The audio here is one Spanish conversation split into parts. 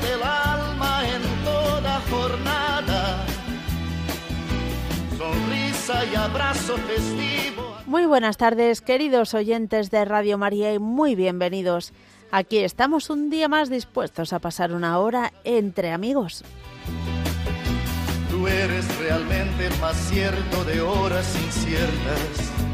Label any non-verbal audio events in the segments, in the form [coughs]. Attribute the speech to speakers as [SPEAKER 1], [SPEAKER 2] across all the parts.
[SPEAKER 1] del alma en toda jornada. Sonrisa y abrazo festivo.
[SPEAKER 2] Muy buenas tardes, queridos oyentes de Radio María, y muy bienvenidos. Aquí estamos un día más dispuestos a pasar una hora entre amigos.
[SPEAKER 1] Tú eres realmente más cierto de horas inciertas.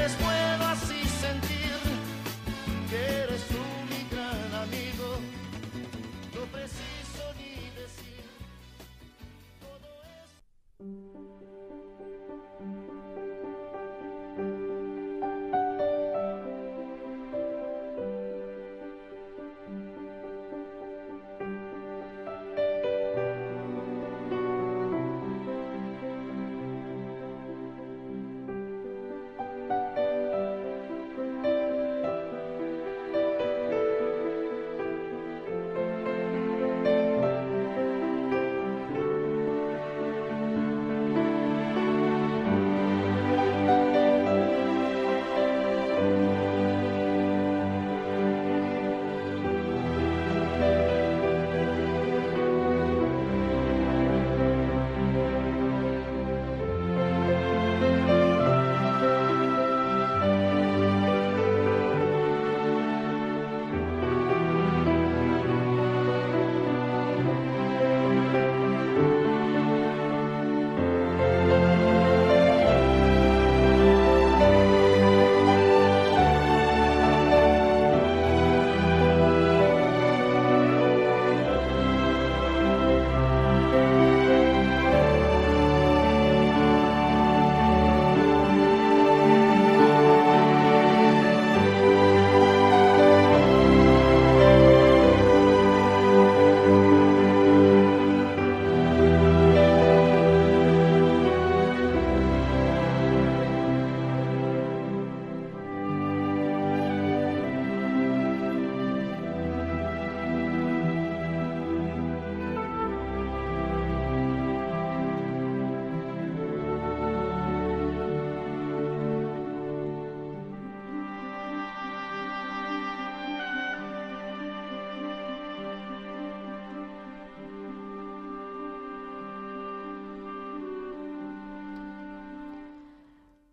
[SPEAKER 1] pero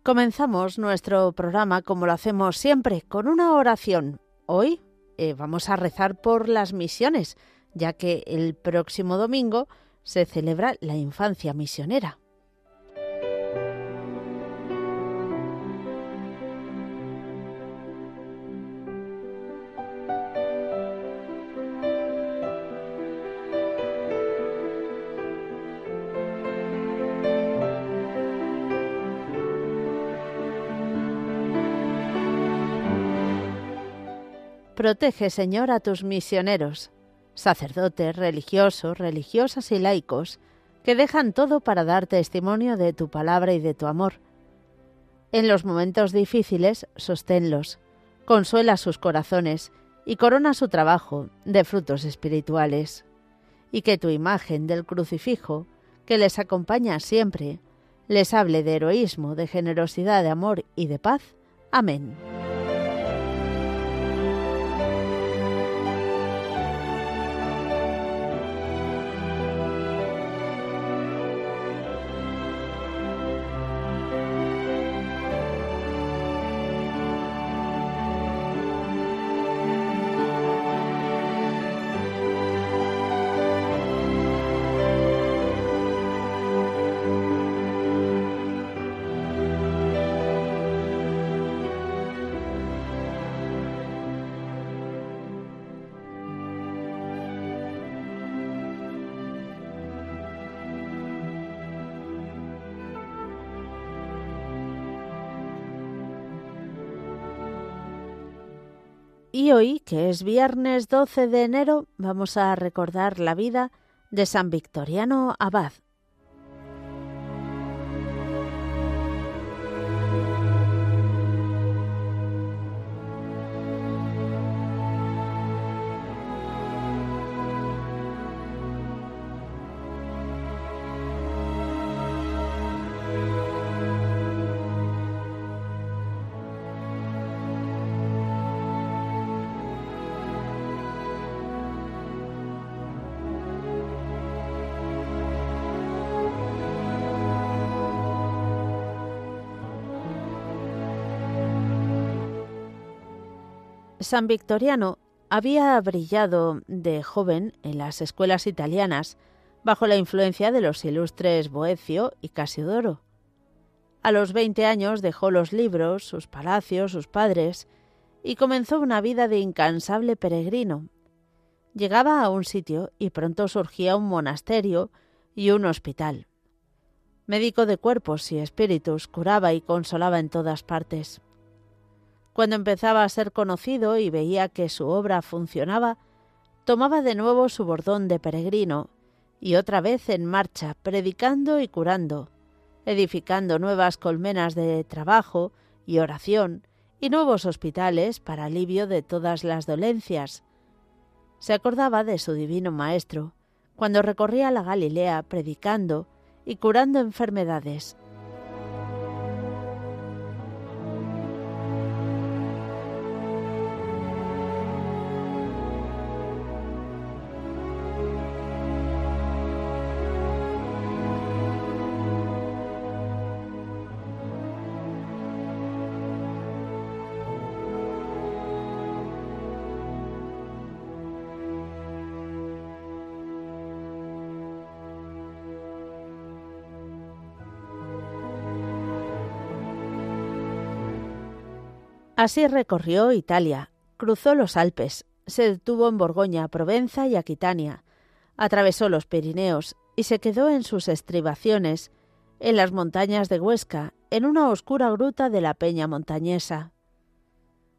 [SPEAKER 2] Comenzamos nuestro programa como lo hacemos siempre, con una oración. Hoy eh, vamos a rezar por las misiones, ya que el próximo domingo se celebra la infancia misionera. Protege, Señor, a tus misioneros, sacerdotes, religiosos, religiosas y laicos, que dejan todo para dar testimonio de tu palabra y de tu amor. En los momentos difíciles, sosténlos, consuela sus corazones y corona su trabajo de frutos espirituales. Y que tu imagen del crucifijo, que les acompaña siempre, les hable de heroísmo, de generosidad, de amor y de paz. Amén. Y hoy, que es viernes 12 de enero, vamos a recordar la vida de San Victoriano Abad. San Victoriano había brillado de joven en las escuelas italianas bajo la influencia de los ilustres Boecio y Casiodoro. A los veinte años dejó los libros, sus palacios, sus padres, y comenzó una vida de incansable peregrino. Llegaba a un sitio y pronto surgía un monasterio y un hospital. Médico de cuerpos y espíritus, curaba y consolaba en todas partes. Cuando empezaba a ser conocido y veía que su obra funcionaba, tomaba de nuevo su bordón de peregrino y otra vez en marcha, predicando y curando, edificando nuevas colmenas de trabajo y oración y nuevos hospitales para alivio de todas las dolencias. Se acordaba de su divino Maestro, cuando recorría la Galilea predicando y curando enfermedades. Así recorrió Italia, cruzó los Alpes, se detuvo en Borgoña, Provenza y Aquitania, atravesó los Pirineos y se quedó en sus estribaciones, en las montañas de Huesca, en una oscura gruta de la Peña Montañesa.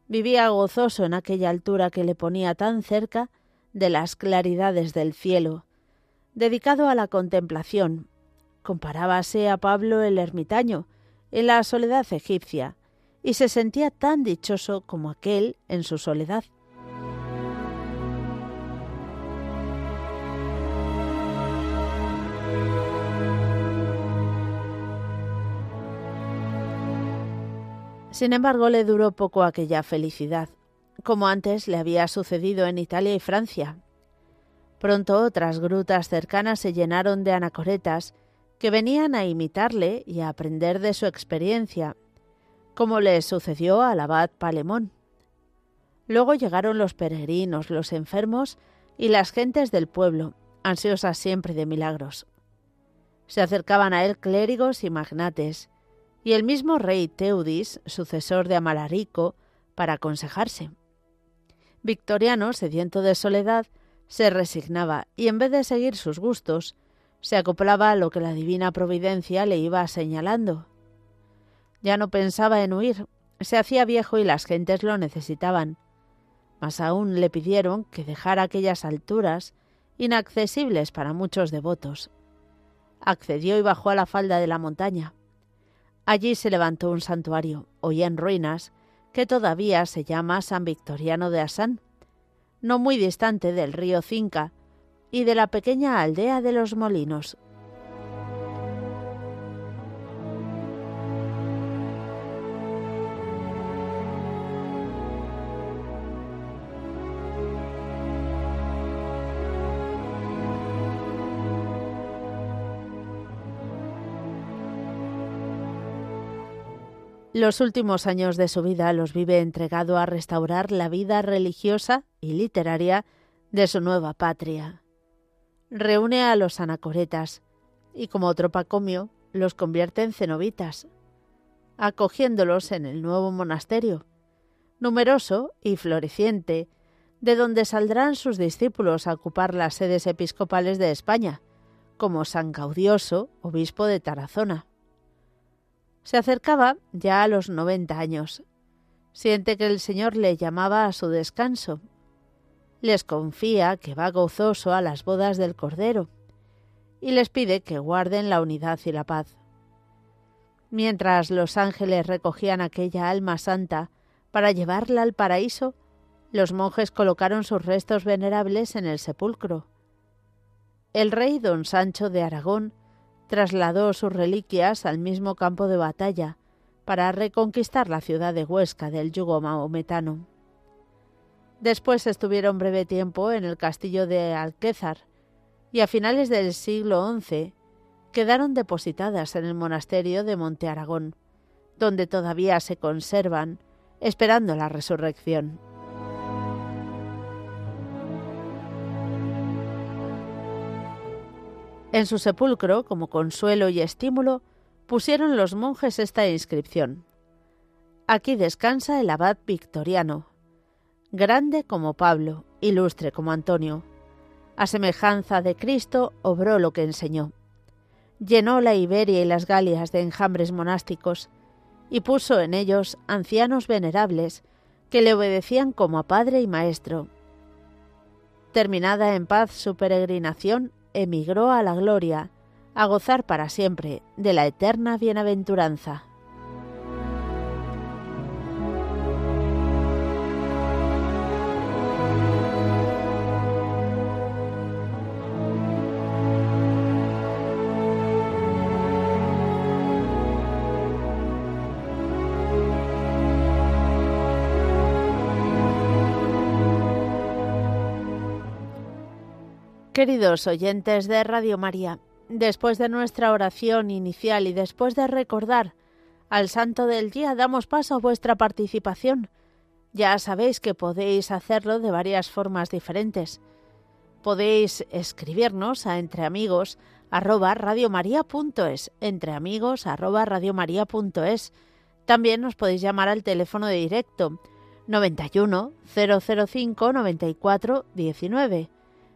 [SPEAKER 2] Vivía gozoso en aquella altura que le ponía tan cerca de las claridades del cielo, dedicado a la contemplación. Comparábase a Pablo el ermitaño en la soledad egipcia, y se sentía tan dichoso como aquel en su soledad. Sin embargo, le duró poco aquella felicidad, como antes le había sucedido en Italia y Francia. Pronto otras grutas cercanas se llenaron de anacoretas que venían a imitarle y a aprender de su experiencia como le sucedió al abad Palemón. Luego llegaron los peregrinos, los enfermos y las gentes del pueblo, ansiosas siempre de milagros. Se acercaban a él clérigos y magnates, y el mismo rey Teudis, sucesor de Amalarico, para aconsejarse. Victoriano, sediento de soledad, se resignaba y en vez de seguir sus gustos, se acoplaba a lo que la divina providencia le iba señalando. Ya no pensaba en huir, se hacía viejo y las gentes lo necesitaban. Mas aún le pidieron que dejara aquellas alturas inaccesibles para muchos devotos. Accedió y bajó a la falda de la montaña. Allí se levantó un santuario, hoy en ruinas, que todavía se llama San Victoriano de Asán, no muy distante del río Cinca y de la pequeña aldea de los Molinos. Los últimos años de su vida los vive entregado a restaurar la vida religiosa y literaria de su nueva patria. Reúne a los anacoretas y como tropacomio los convierte en cenobitas, acogiéndolos en el nuevo monasterio, numeroso y floreciente, de donde saldrán sus discípulos a ocupar las sedes episcopales de España, como San Gaudioso, obispo de Tarazona. Se acercaba ya a los noventa años, Siente que el Señor le llamaba a su descanso. Les confía que va gozoso a las bodas del Cordero y les pide que guarden la unidad y la paz. Mientras los ángeles recogían aquella alma santa para llevarla al paraíso, los monjes colocaron sus restos venerables en el sepulcro. El rey don Sancho de Aragón trasladó sus reliquias al mismo campo de batalla para reconquistar la ciudad de Huesca del yugo maometano. Después estuvieron breve tiempo en el castillo de Alquézar y a finales del siglo XI quedaron depositadas en el monasterio de Monte Aragón, donde todavía se conservan, esperando la resurrección. En su sepulcro, como consuelo y estímulo, pusieron los monjes esta inscripción. Aquí descansa el abad victoriano, grande como Pablo, ilustre como Antonio. A semejanza de Cristo obró lo que enseñó llenó la Iberia y las Galias de enjambres monásticos, y puso en ellos ancianos venerables que le obedecían como a padre y maestro. Terminada en paz su peregrinación, emigró a la gloria, a gozar para siempre de la eterna bienaventuranza. Queridos oyentes de Radio María, después de nuestra oración inicial y después de recordar al Santo del Día, damos paso a vuestra participación. Ya sabéis que podéis hacerlo de varias formas diferentes. Podéis escribirnos a entreamigos arroba. También nos podéis llamar al teléfono de directo 91 005 94 19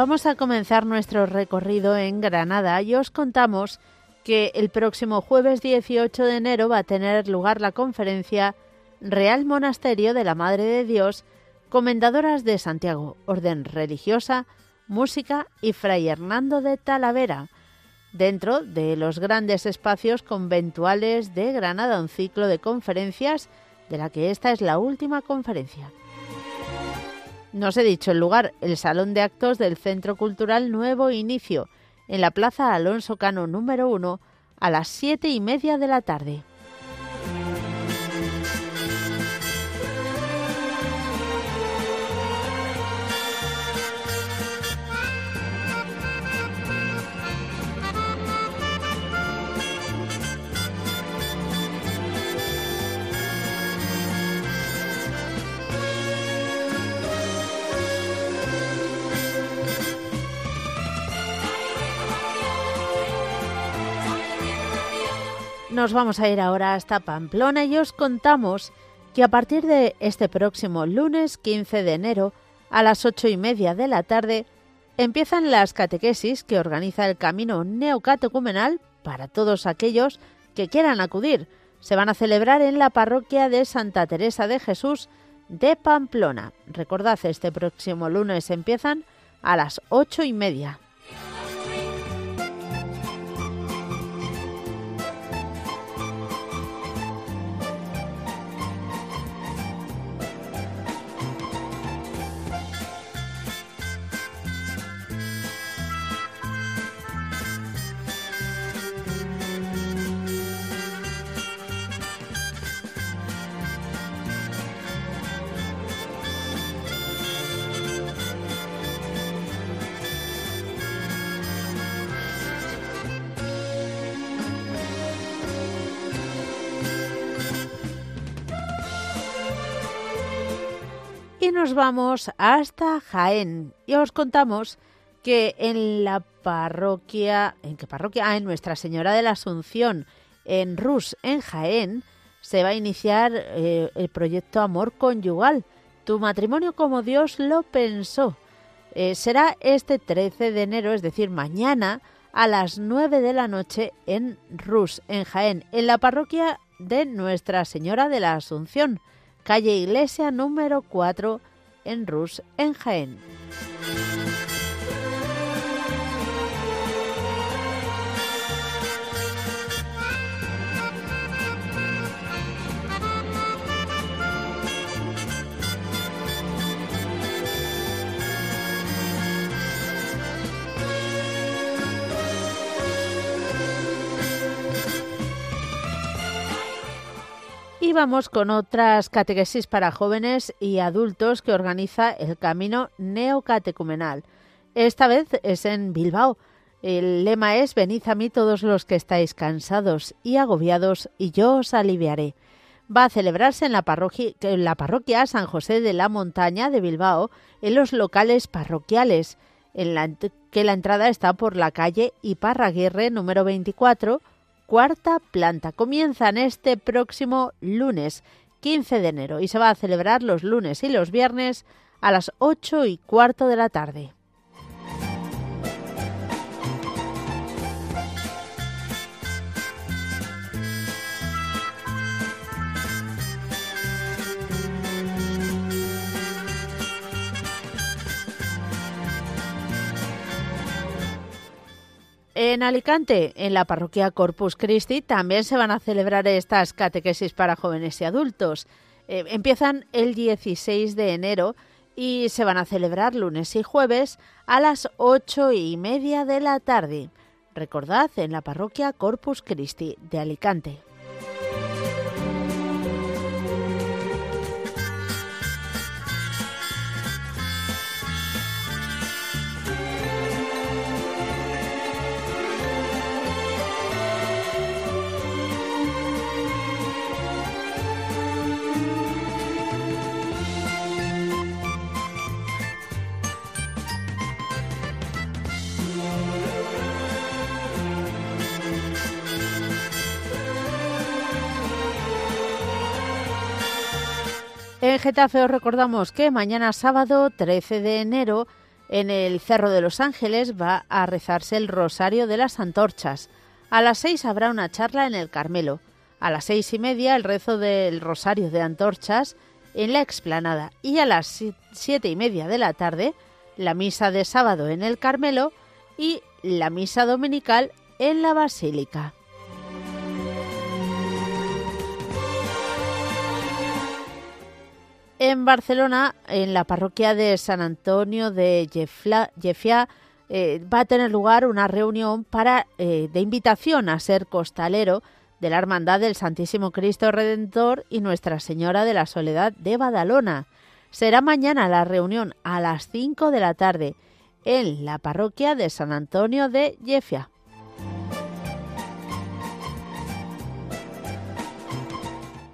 [SPEAKER 2] Vamos a comenzar nuestro recorrido en Granada y os contamos que el próximo jueves 18 de enero va a tener lugar la conferencia Real Monasterio de la Madre de Dios, Comendadoras de Santiago, Orden Religiosa, Música y Fray Hernando de Talavera, dentro de los grandes espacios conventuales de Granada, un ciclo de conferencias de la que esta es la última conferencia. Nos he dicho el lugar, el Salón de Actos del Centro Cultural Nuevo Inicio, en la Plaza Alonso Cano número 1, a las siete y media de la tarde. Nos vamos a ir ahora hasta Pamplona y os contamos que a partir de este próximo lunes 15 de enero a las ocho y media de la tarde empiezan las catequesis que organiza el Camino Neocatecumenal para todos aquellos que quieran acudir. Se van a celebrar en la parroquia de Santa Teresa de Jesús de Pamplona. Recordad, este próximo lunes empiezan a las ocho y media. Nos vamos hasta Jaén y os contamos que en la parroquia, ¿en qué parroquia? Ah, en Nuestra Señora de la Asunción, en Rus, en Jaén, se va a iniciar eh, el proyecto Amor Conyugal, tu matrimonio como Dios lo pensó. Eh, será este 13 de enero, es decir, mañana, a las 9 de la noche en Rus, en Jaén, en la parroquia de Nuestra Señora de la Asunción, calle Iglesia número 4 en Rus, en Jaén. Y vamos con otras catequesis para jóvenes y adultos que organiza el Camino Neocatecumenal. Esta vez es en Bilbao. El lema es Venid a mí todos los que estáis cansados y agobiados, y yo os aliviaré. Va a celebrarse en la parroquia, San José de la Montaña de Bilbao, en los locales parroquiales, en la que la entrada está por la calle Iparraguirre número 24 cuarta planta. Comienzan este próximo lunes 15 de enero y se va a celebrar los lunes y los viernes a las 8 y cuarto de la tarde. En Alicante, en la parroquia Corpus Christi, también se van a celebrar estas catequesis para jóvenes y adultos. Eh, empiezan el 16 de enero y se van a celebrar lunes y jueves a las ocho y media de la tarde. Recordad, en la parroquia Corpus Christi de Alicante. Getafe os recordamos que mañana sábado 13 de enero en el Cerro de los Ángeles va a rezarse el Rosario de las Antorchas. A las seis habrá una charla en el Carmelo. A las seis y media el rezo del Rosario de Antorchas en la explanada. Y a las siete y media de la tarde la misa de sábado en el Carmelo y la misa dominical en la Basílica. En Barcelona, en la parroquia de San Antonio de Jefia, eh, va a tener lugar una reunión para, eh, de invitación a ser costalero de la Hermandad del Santísimo Cristo Redentor y Nuestra Señora de la Soledad de Badalona. Será mañana la reunión a las 5 de la tarde en la parroquia de San Antonio de Jefia.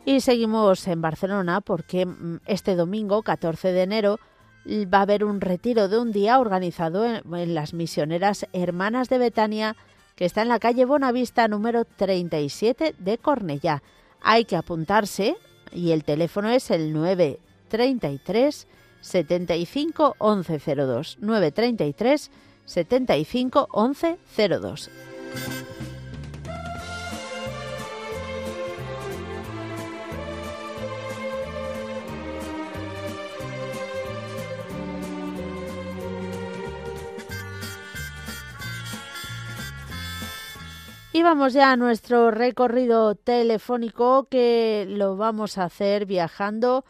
[SPEAKER 2] Y seguimos en Barcelona porque mm, este domingo, 14 de enero, va a haber un retiro de un día organizado en, las misioneras Hermanas de Betania, que está en la calle Bonavista número 37 de Cornellá. Hay que apuntarse y el teléfono es el 933 75 1102. 933 75 1102. Y vamos ya a nuestro recorrido telefónico que lo vamos a hacer viajando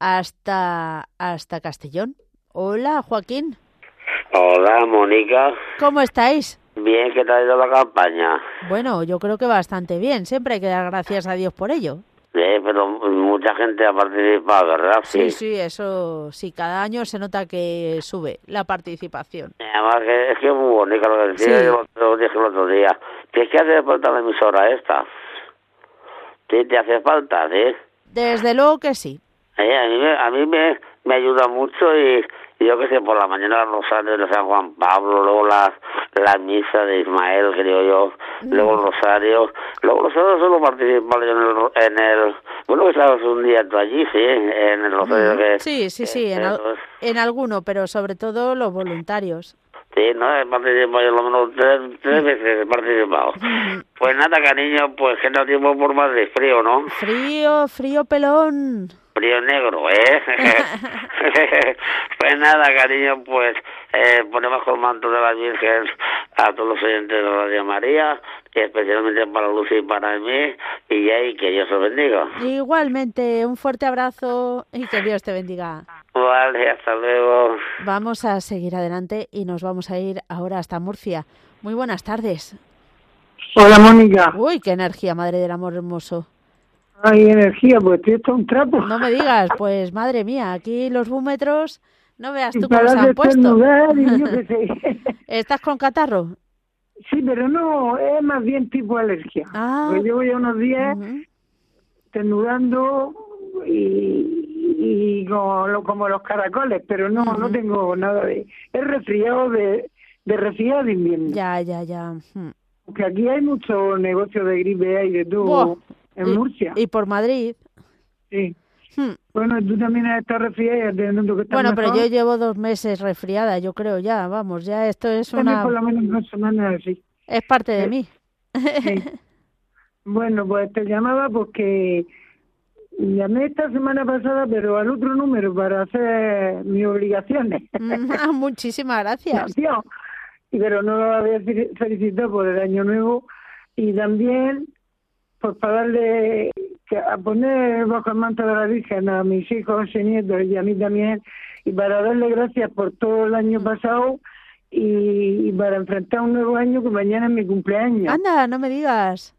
[SPEAKER 2] hasta, hasta Castellón. Hola, Joaquín.
[SPEAKER 3] Hola, Mónica.
[SPEAKER 2] ¿Cómo estáis?
[SPEAKER 3] Bien, ¿qué tal ha ido la campaña?
[SPEAKER 2] Bueno, yo creo que bastante bien. Siempre hay que dar gracias a Dios por ello.
[SPEAKER 3] Sí, pero mucha gente ha participado, ¿verdad?
[SPEAKER 2] Sí, sí, eso sí, cada año se nota que sube la participación.
[SPEAKER 3] Además, que, es que es muy bonito lo que decía, yo lo dije el otro día. ¿Qué, qué hace falta la emisora esta? ¿Qué te hace falta, sí?
[SPEAKER 2] Desde luego que sí.
[SPEAKER 3] Eh, a mí, me, a mí me, me ayuda mucho y, yo que sé, por la mañana el rosario de San Juan Pablo, luego la, la misa de Ismael, creo yo, luego el rosario, luego los otros solo participar en el, en el, bueno, que estabas un día tú allí, sí, en el rosario que...
[SPEAKER 2] Sí, sí, sí, en, en alguno, pero sobre todo los voluntarios.
[SPEAKER 3] Sí, no, he participado yo lo menos tres, tres veces he participado. Pues nada, cariño, pues que no tiempo por más de frío, ¿no?
[SPEAKER 2] Frío, frío pelón.
[SPEAKER 3] Frío negro, ¿eh? [laughs] pues nada, cariño, pues eh, ponemos con manto de la Virgen a todos los oyentes de Radio María, y especialmente para Lucy y para mí, y ahí que Dios os bendiga.
[SPEAKER 2] Igualmente, un fuerte abrazo y que Dios te bendiga.
[SPEAKER 3] Vale, hasta luego.
[SPEAKER 2] Vamos a seguir adelante y nos vamos a ir ahora hasta Murcia. Muy buenas tardes.
[SPEAKER 4] Hola, Mónica.
[SPEAKER 2] Uy, qué energía, madre del amor hermoso.
[SPEAKER 4] Hay energía, pues estoy hecho un trapo.
[SPEAKER 2] No me digas, pues madre mía, aquí los búmetros, no veas tú cómo se han puesto. [laughs] ¿Estás con catarro?
[SPEAKER 4] Sí, pero no, es más bien tipo alergia. Ah. Pues llevo ya unos días uh y, como, los caracoles, pero no, no tengo nada de... Es resfriado de, de resfriado de invierno.
[SPEAKER 2] Ya, ya, ya.
[SPEAKER 4] Porque aquí hay mucho negocio de gripe y de todo en Murcia.
[SPEAKER 2] Y por Madrid.
[SPEAKER 4] Sí. Bueno, tú también estado resfriada teniendo que estar
[SPEAKER 2] Bueno, pero yo llevo dos meses resfriada, yo creo ya, vamos, ya esto es una...
[SPEAKER 4] por lo menos una semana así.
[SPEAKER 2] Es parte de mí.
[SPEAKER 4] bueno, pues te llamaba porque Llamé esta semana pasada, pero al otro número para hacer mis obligaciones. [laughs]
[SPEAKER 2] Ah, muchísimas gracias. [laughs]
[SPEAKER 4] pero no lo había felicitado por el año nuevo y también pues para darle a poner bajo el manto de la Virgen a mis hijos y nietos y a mí también y para darle gracias por todo el año pasado y, y para enfrentar un nuevo año que mañana es mi cumpleaños.
[SPEAKER 2] Anda, no me digas.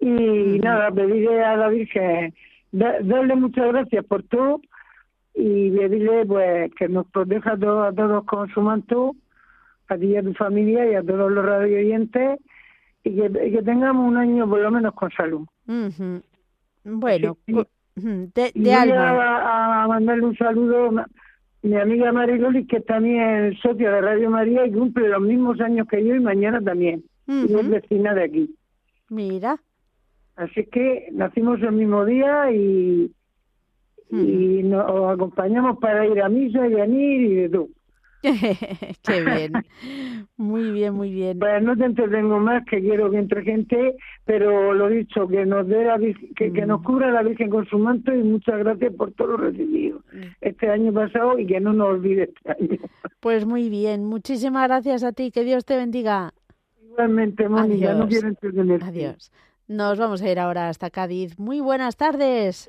[SPEAKER 4] Y nada, pedirle a la Virgen, darle muchas gracias por todo y pedirle pues que nos proteja a todos, a todos con su manto, a ti y a tu familia y a todos los radio oyentes y que, que tengamos un año por lo menos con salud.
[SPEAKER 2] Bueno, de,
[SPEAKER 4] voy A, mandarle un saludo a mi amiga Mariloli, que también es socia de Radio María y cumple los mismos años que yo y mañana también. Y es vecina de aquí.
[SPEAKER 2] Mira.
[SPEAKER 4] Así que nacimos el mismo día y, y nos acompañamos para ir a misa y a ir y de todo. [laughs]
[SPEAKER 2] Qué bien. Muy bien, muy bien.
[SPEAKER 4] Pues no te entretengo más, que quiero que entre gente, pero lo dicho, que nos dé que, que nos hmm. cubra la Virgen con su manto y muchas gracias por todo lo recibido hmm. este año pasado y que no nos olvide este año.
[SPEAKER 2] Pues muy bien, muchísimas gracias a ti, que Dios te bendiga.
[SPEAKER 4] Igualmente, Mónica, no quiero entretenerte.
[SPEAKER 2] Adiós. Nos vamos a ir ahora hasta Cádiz. Muy buenas tardes.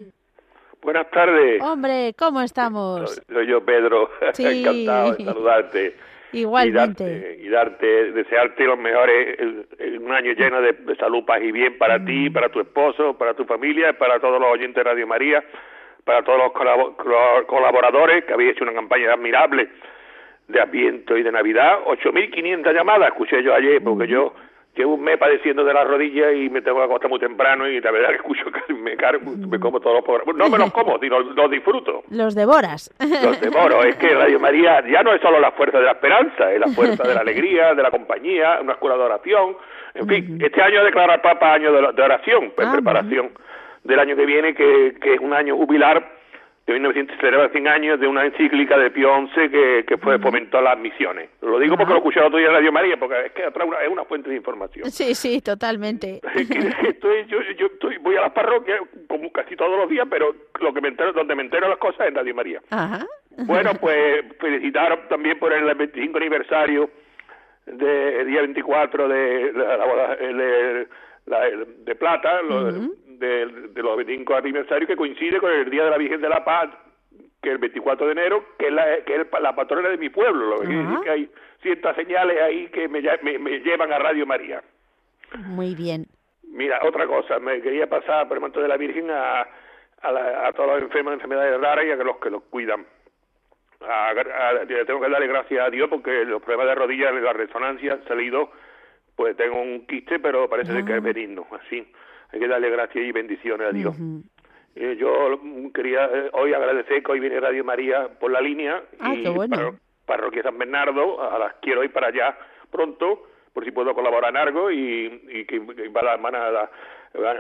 [SPEAKER 5] Buenas tardes.
[SPEAKER 2] Hombre, ¿cómo estamos?
[SPEAKER 5] Soy yo, Pedro. [laughs] Sí. Encantado de saludarte. [laughs]
[SPEAKER 2] Igualmente.
[SPEAKER 5] Y darte, desearte los mejores, un año lleno de, salud, paz y bien para ti, mm. para tu esposo, para tu familia, para todos los oyentes de Radio María, para todos los colaboradores que habéis hecho una campaña admirable de Adviento y de Navidad. 8.500 llamadas escuché yo ayer, porque yo llevo un mes padeciendo de la rodilla y me tengo que acostar muy temprano y la verdad que escucho que me cargo, me como todos los programas. No me los como, sino los disfruto.
[SPEAKER 2] Los devoras.
[SPEAKER 5] Los devoro. Es que Radio María ya no es solo la fuerza de la esperanza, es la fuerza de la alegría, de la compañía, una escuela de oración. En fin, este año declara el Papa año de, oración, en ah, preparación del año que viene, que, que es un año jubilar de 1900 100 años de una encíclica de Pío XI que, que fue fomentó las misiones. Lo digo porque lo he escuchado otro día en Radio María, porque es que es una fuente de información.
[SPEAKER 2] Sí, sí, totalmente. [laughs]
[SPEAKER 5] estoy, yo, yo estoy, voy a las parroquias como casi todos los días, pero lo que me entero, donde me entero las cosas es en Radio María. Bueno, [laughs] pues felicitar también por el 25 aniversario de día 24 de la, de, de, plata, de, los 25 aniversarios que coincide con el Día de la Virgen de la Paz, que es el 24 de enero, que es la, que es la patrona de mi pueblo. Lo que, que hay ciertas señales ahí que me, me, llevan a Radio María.
[SPEAKER 2] Muy bien.
[SPEAKER 5] Mira, otra cosa, me quería pasar por el manto de la Virgen a, a, a todos los enfermos de enfermedades raras y a los que los cuidan. tengo que darle gracias a Dios porque los problemas de rodillas, la resonancia, han salido, pues tengo un quiste, pero parece que es benigno, así hay que darle gracias y bendiciones a Dios. Eh, yo quería eh, hoy agradecer que hoy viene Radio María por la línea
[SPEAKER 2] ah, y bueno.
[SPEAKER 5] Parroquia San Bernardo, a las quiero ir para allá pronto, por si puedo colaborar en algo y, que, van, a,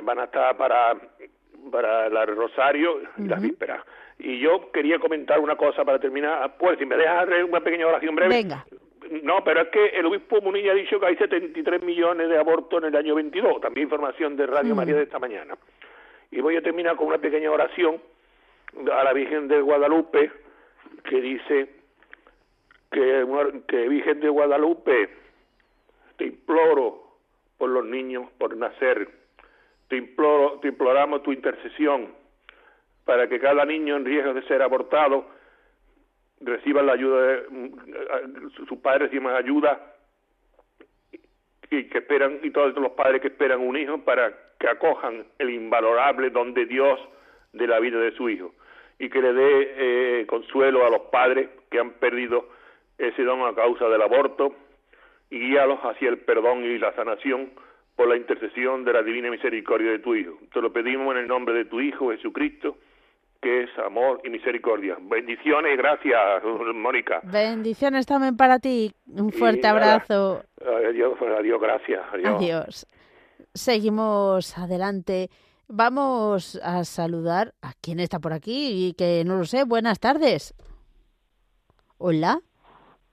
[SPEAKER 5] van a estar para para el Rosario y las vísperas. Y yo quería comentar una cosa para terminar. Pues, si me dejas una pequeña oración breve.
[SPEAKER 2] Venga.
[SPEAKER 5] No, pero es que el obispo Munilla ha dicho que hay 73 millones de abortos en el año 22. También información de Radio María de esta mañana. Y voy a terminar con una pequeña oración a la Virgen de Guadalupe que dice que, que Virgen de Guadalupe, te imploro por los niños por nacer, te, imploro, te imploramos tu intercesión para que cada niño en riesgo de ser abortado reciba la ayuda, de, mm, sus padres reciban ayuda y que esperan y todos los padres que esperan un hijo para que acojan el invalorable don de Dios de la vida de su hijo y que le dé eh, consuelo a los padres que han perdido ese don a causa del aborto y guíalos hacia el perdón y la sanación por la intercesión de la divina misericordia de tu Hijo. Te lo pedimos en el nombre de tu Hijo Jesucristo, que es amor y misericordia. Bendiciones y gracias, [laughs] Mónica.
[SPEAKER 2] Bendiciones también para ti. Un fuerte abrazo.
[SPEAKER 5] Adiós, adiós, gracias. Adiós.
[SPEAKER 2] adiós. Seguimos adelante. Vamos a saludar a quien está por aquí y que no lo sé. Buenas tardes. Hola.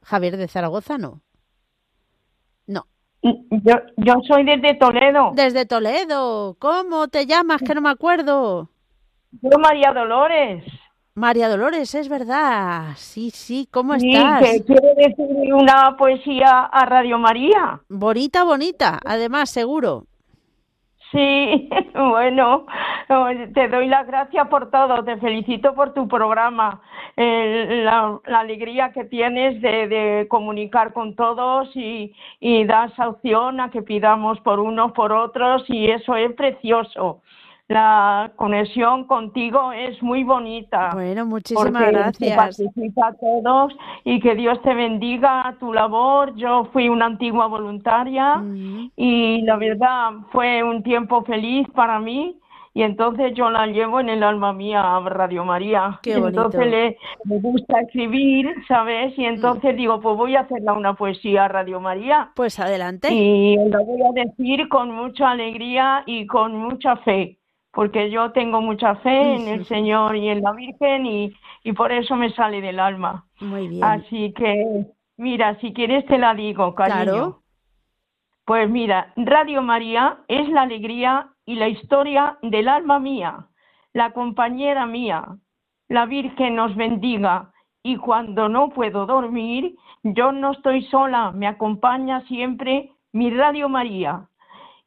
[SPEAKER 2] Javier de Zaragoza, ¿no? No.
[SPEAKER 6] Yo, yo soy desde Toledo.
[SPEAKER 2] Desde Toledo. ¿Cómo te llamas? Que no me acuerdo.
[SPEAKER 6] Yo María Dolores.
[SPEAKER 2] María Dolores, es verdad. Sí, sí, ¿cómo estás?
[SPEAKER 6] Sí, que quiero decir una poesía a Radio María.
[SPEAKER 2] Bonita, bonita, además, seguro.
[SPEAKER 6] Sí, [laughs] bueno, te doy las gracias por todo, te felicito por tu programa, la, alegría que tienes de, comunicar con todos y, y das opción a que pidamos por unos, por otros y eso es precioso la conexión contigo es muy bonita.
[SPEAKER 2] Bueno, muchísimas gracias.
[SPEAKER 6] participa a todos y que Dios te bendiga tu labor. Yo fui una antigua voluntaria y la verdad fue un tiempo feliz para mí y entonces yo la llevo en el alma mía a Radio María.
[SPEAKER 2] Qué
[SPEAKER 6] entonces le, me gusta escribir, ¿sabes? Y entonces digo, pues voy a hacerle una poesía a Radio María.
[SPEAKER 2] Pues adelante.
[SPEAKER 6] Y la voy a decir con mucha alegría y con mucha fe porque yo tengo mucha fe en el Señor y en la Virgen y, y por eso me sale del alma.
[SPEAKER 2] Muy bien.
[SPEAKER 6] Así que, mira, si quieres te la digo, cariño. Claro. Pues mira, Radio María es la alegría y la historia del alma mía, la compañera mía. La Virgen nos bendiga y cuando no puedo dormir, yo no estoy sola, me acompaña siempre mi Radio María,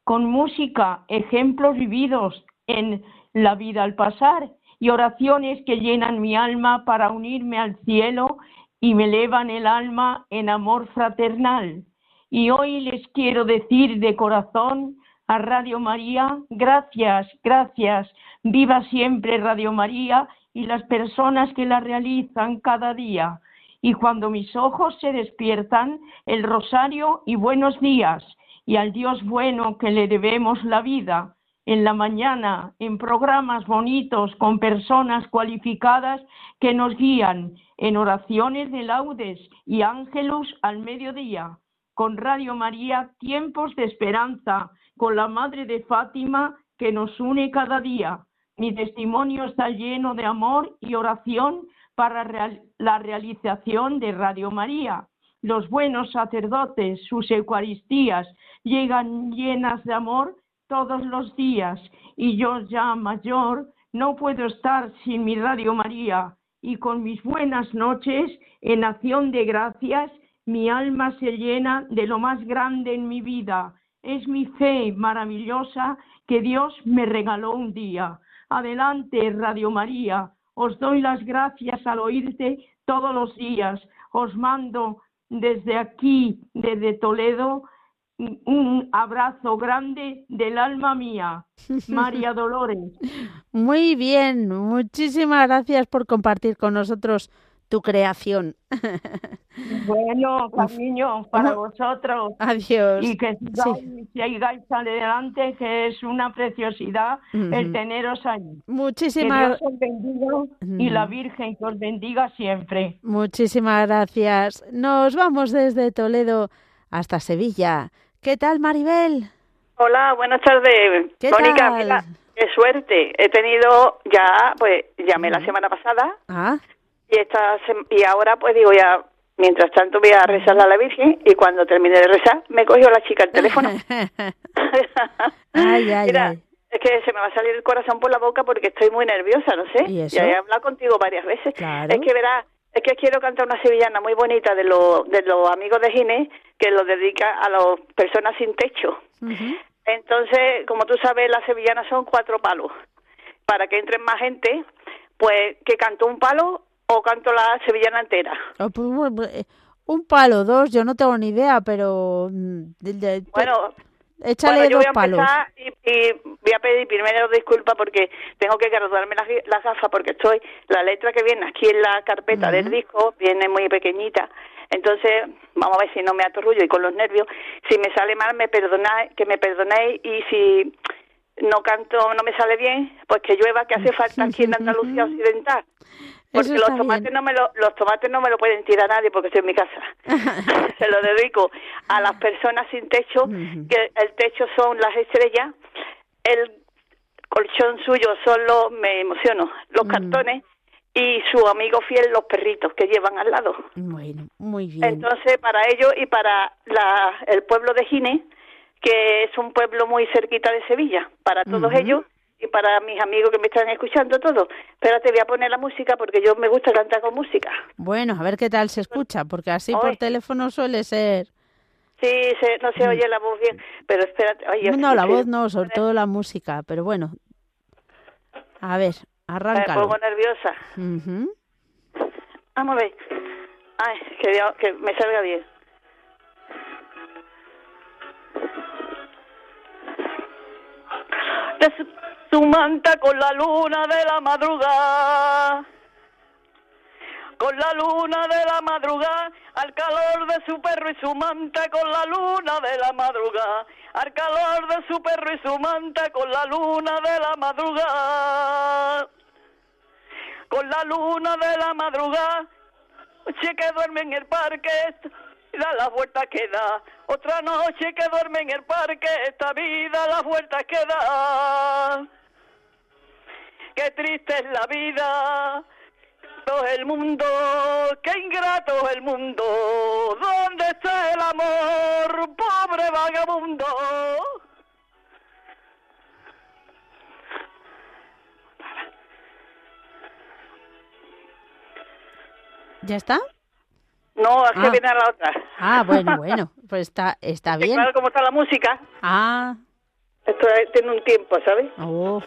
[SPEAKER 6] con música, ejemplos vividos, en la vida al pasar y oraciones que llenan mi alma para unirme al cielo y me elevan el alma en amor fraternal. Y hoy les quiero decir de corazón a Radio María, gracias, gracias, viva siempre Radio María y las personas que la realizan cada día. Y cuando mis ojos se despiertan, el rosario y buenos días, y al Dios bueno que le debemos la vida, en la mañana en programas bonitos con personas cualificadas que nos guían en oraciones de laudes y ángelos al mediodía, con Radio María Tiempos de Esperanza, con la Madre de Fátima que nos une cada día. Mi testimonio está lleno de amor y oración para la realización de Radio María. Los buenos sacerdotes, sus Eucaristías llegan llenas de amor todos los días y yo ya mayor no puedo estar sin mi Radio María y con mis buenas noches en acción de gracias mi alma se llena de lo más grande en mi vida. Es mi fe maravillosa que Dios me regaló un día. Adelante, Radio María. Os doy las gracias al oírte todos los días. Os mando desde aquí, desde Toledo, un abrazo grande del alma mía, [laughs] María Dolores.
[SPEAKER 2] Muy bien, muchísimas gracias por compartir con nosotros tu creación. [laughs]
[SPEAKER 6] Bueno, cariño, para vosotros.
[SPEAKER 2] Adiós.
[SPEAKER 6] Y que sigáis, adelante, que es una preciosidad el teneros ahí.
[SPEAKER 2] Muchísimas
[SPEAKER 6] gracias. y la Virgen que os bendiga siempre.
[SPEAKER 2] Muchísimas gracias. Nos vamos desde Toledo hasta Sevilla. ¿Qué tal, Maribel?
[SPEAKER 7] Hola, buenas tardes.
[SPEAKER 2] ¿Qué
[SPEAKER 7] Mónica, qué suerte. He tenido ya, pues llamé la semana pasada.
[SPEAKER 2] Ah.
[SPEAKER 7] Y, esta y ahora, pues digo, ya Mientras tanto voy a rezarle a la Virgen y cuando termine de rezar me cogió la chica el teléfono. [laughs] [laughs]
[SPEAKER 2] ay, ay,
[SPEAKER 7] Mira, es que se me va a salir el corazón por la boca porque estoy muy nerviosa, no sé.
[SPEAKER 2] ¿Y
[SPEAKER 7] Ya he hablado contigo varias veces.
[SPEAKER 2] Claro.
[SPEAKER 7] Es que verás, es que quiero cantar una sevillana muy bonita de, los de los amigos de Ginés que lo dedica a las personas sin techo. Entonces, como tú sabes, las sevillanas son cuatro palos. Para que entren más gente, pues que canto un palo o canto la sevillana entera?
[SPEAKER 2] Oh, pues, eh, un palo, dos, yo no tengo ni idea, pero... Mm,
[SPEAKER 7] bueno,
[SPEAKER 2] échale
[SPEAKER 7] yo
[SPEAKER 2] dos
[SPEAKER 7] voy a
[SPEAKER 2] palos.
[SPEAKER 7] Y, y, voy a pedir primero disculpas porque tengo que graduarme las, las gafas porque estoy... La letra que viene aquí en la carpeta del disco viene muy pequeñita. Entonces, vamos a ver si no me atorrullo y con los nervios. Si me sale mal, me perdonáis, que me perdonéis y si no canto, no me sale bien, pues que llueva, que hace [laughs] falta aquí en Andalucía [laughs] Occidental. Porque los tomates no me lo, los tomates no me lo pueden tirar nadie porque estoy en mi casa. [laughs] Se lo dedico a las personas sin techo, que el techo son las estrellas, el colchón suyo son los, me emociono, los cartones y su amigo fiel los perritos que llevan al lado.
[SPEAKER 2] Bueno, muy bien.
[SPEAKER 7] Entonces, para ellos y para la, el pueblo de Gine, que es un pueblo muy cerquita de Sevilla, para todos ellos y para mis amigos que me están escuchando todo. Espérate, voy a poner la música porque yo me gusta cantar con música.
[SPEAKER 2] Bueno, a ver qué tal se escucha, porque así por teléfono suele ser.
[SPEAKER 7] Sí, no se oye la voz bien, pero espérate. Oye,
[SPEAKER 2] no, la voz no, sobre todo la música, pero bueno. A ver, arranca.
[SPEAKER 7] Me pongo nerviosa. Vamos a ver. Ay, que, que me salga bien. Su manta con la luna de la madrugada. Con la luna de la madrugada, al calor de su perro y su manta, con la luna de la madrugada, al calor de su perro y su manta, con la luna de la madrugada. Con la luna de la madrugada, noche que duerme en el parque, da la vuelta que da. Otra noche que duerme en el parque, esta vida la vuelta que da qué triste es la vida, todo el mundo, qué ingrato es el mundo, ¿dónde está el amor, pobre vagabundo?
[SPEAKER 2] ¿Ya está?
[SPEAKER 7] No, es que
[SPEAKER 2] ah.
[SPEAKER 7] viene la otra.
[SPEAKER 2] Ah, bueno, bueno, [laughs] pues está, está bien.
[SPEAKER 7] Claro, como está la música.
[SPEAKER 2] Ah.
[SPEAKER 7] Esto tiene un tiempo, ¿sabes?
[SPEAKER 2] Oh,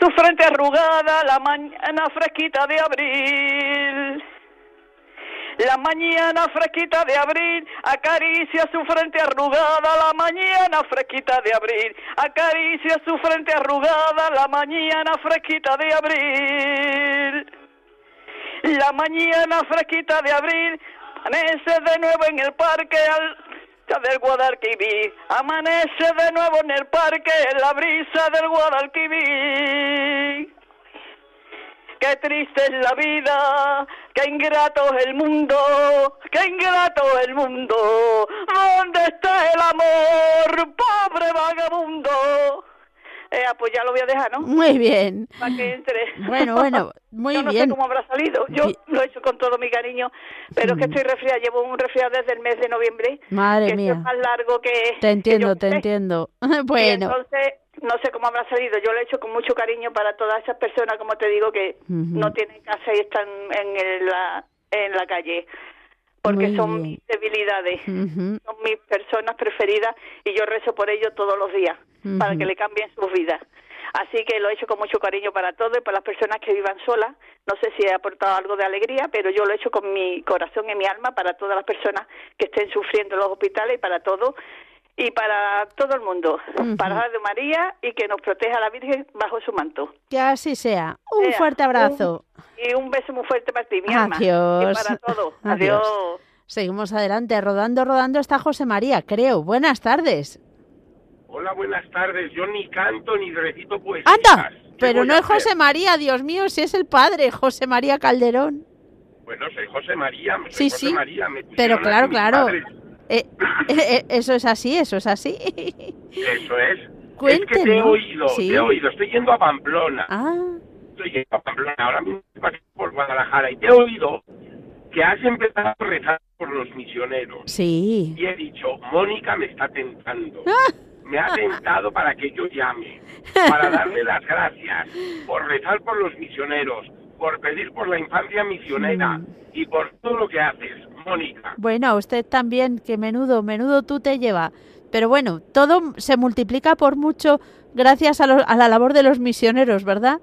[SPEAKER 7] su frente arrugada, la mañana fresquita de abril. La mañana fresquita de abril acaricia su frente arrugada, la mañana fresquita de abril acaricia su frente arrugada, la mañana fresquita de abril. La mañana fresquita de abril amanece de nuevo en el parque al del Guadalquivir. Amanece de nuevo en el parque en la brisa del Guadalquivir. Qué triste es la vida, qué ingrato es el mundo, qué ingrato es el mundo. ¿Dónde está el amor, pobre vagabundo? Eh, pues ya lo voy a dejar, ¿no?
[SPEAKER 2] Muy bien.
[SPEAKER 7] Para que entre.
[SPEAKER 2] Bueno, bueno, muy [laughs]
[SPEAKER 7] Yo no
[SPEAKER 2] bien.
[SPEAKER 7] sé cómo habrá salido. Yo lo he hecho con todo mi cariño, pero es que estoy resfriada. Llevo un resfriado desde el mes de noviembre.
[SPEAKER 2] Madre
[SPEAKER 7] que
[SPEAKER 2] mía.
[SPEAKER 7] Es más largo que.
[SPEAKER 2] Te entiendo,
[SPEAKER 7] que
[SPEAKER 2] te entiendo. [laughs] bueno.
[SPEAKER 7] Y entonces, no sé cómo habrá salido. Yo lo he hecho con mucho cariño para todas esas personas, como te digo, que no tienen casa y están en, el, la, en la calle porque
[SPEAKER 2] Muy
[SPEAKER 7] son
[SPEAKER 2] bien.
[SPEAKER 7] mis debilidades,
[SPEAKER 2] Ujú.
[SPEAKER 7] son mis personas preferidas y yo rezo por ellos todos los días para que le cambien sus vidas. Así que lo he hecho con mucho cariño para todos y para las personas que vivan solas. No sé si he aportado algo de alegría, pero yo lo he hecho con mi corazón y mi alma para todas las personas que estén sufriendo en los hospitales y para todos. y para todo el mundo, para Radio María y que nos proteja la Virgen bajo su manto.
[SPEAKER 2] Que así sea. Un fuerte abrazo.
[SPEAKER 7] y un beso muy fuerte para ti, mi
[SPEAKER 2] Adiós.
[SPEAKER 7] Y para. Adiós.
[SPEAKER 2] Seguimos adelante. Rodando, rodando está José María, creo. Buenas tardes.
[SPEAKER 8] Hola, buenas tardes. Yo ni canto ni recito poesía.
[SPEAKER 2] ¡Anda! Pero no es José María, Dios mío, si es el padre, José María Calderón.
[SPEAKER 8] Bueno, soy José María. Soy
[SPEAKER 2] sí,
[SPEAKER 8] José
[SPEAKER 2] sí.
[SPEAKER 8] María,
[SPEAKER 2] pero claro, claro. Eh, [coughs] eh, eh, eso es así, eso es así. [laughs]
[SPEAKER 8] Eso es. es que te he oído, te he oído. Estoy yendo a Pamplona.
[SPEAKER 2] Ah.
[SPEAKER 8] Estoy yendo a Pamplona. Ahora mismo estoy por Guadalajara y te he oído que has empezado a rezar por los misioneros.
[SPEAKER 2] Sí.
[SPEAKER 8] Y he dicho, Mónica me está tentando. Ah. Me ha tentado para que yo llame, para darle las gracias por rezar por los misioneros, por pedir por la infancia misionera y por todo lo que haces, Mónica.
[SPEAKER 2] Bueno, usted también, que menudo, menudo tú te lleva. Pero bueno, todo se multiplica por mucho gracias a, a la labor de los misioneros, ¿verdad?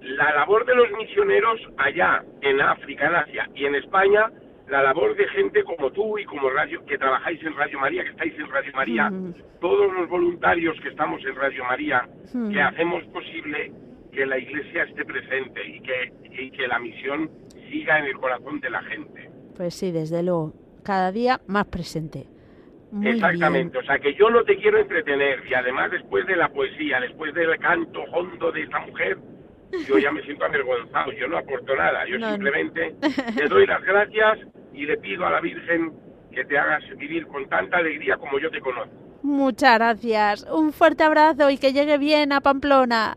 [SPEAKER 8] La labor de los misioneros allá, en África, en Asia y en España, la labor de gente como tú y como Radio, que trabajáis en Radio María, que estáis en Radio María, todos los voluntarios que estamos en Radio María, que hacemos posible que la Iglesia esté presente y que, y que la misión siga en el corazón de la gente.
[SPEAKER 2] Pues sí, desde luego, cada día más presente.
[SPEAKER 8] Exactamente, o sea que yo no te quiero entretener y además después de la poesía, después del canto hondo de esta mujer, yo ya me siento avergonzado, yo no aporto nada, yo simplemente [laughs] te doy las gracias y le pido a la Virgen que te hagas vivir con tanta alegría como yo te conozco.
[SPEAKER 2] Muchas gracias, un fuerte abrazo y que llegue bien a Pamplona.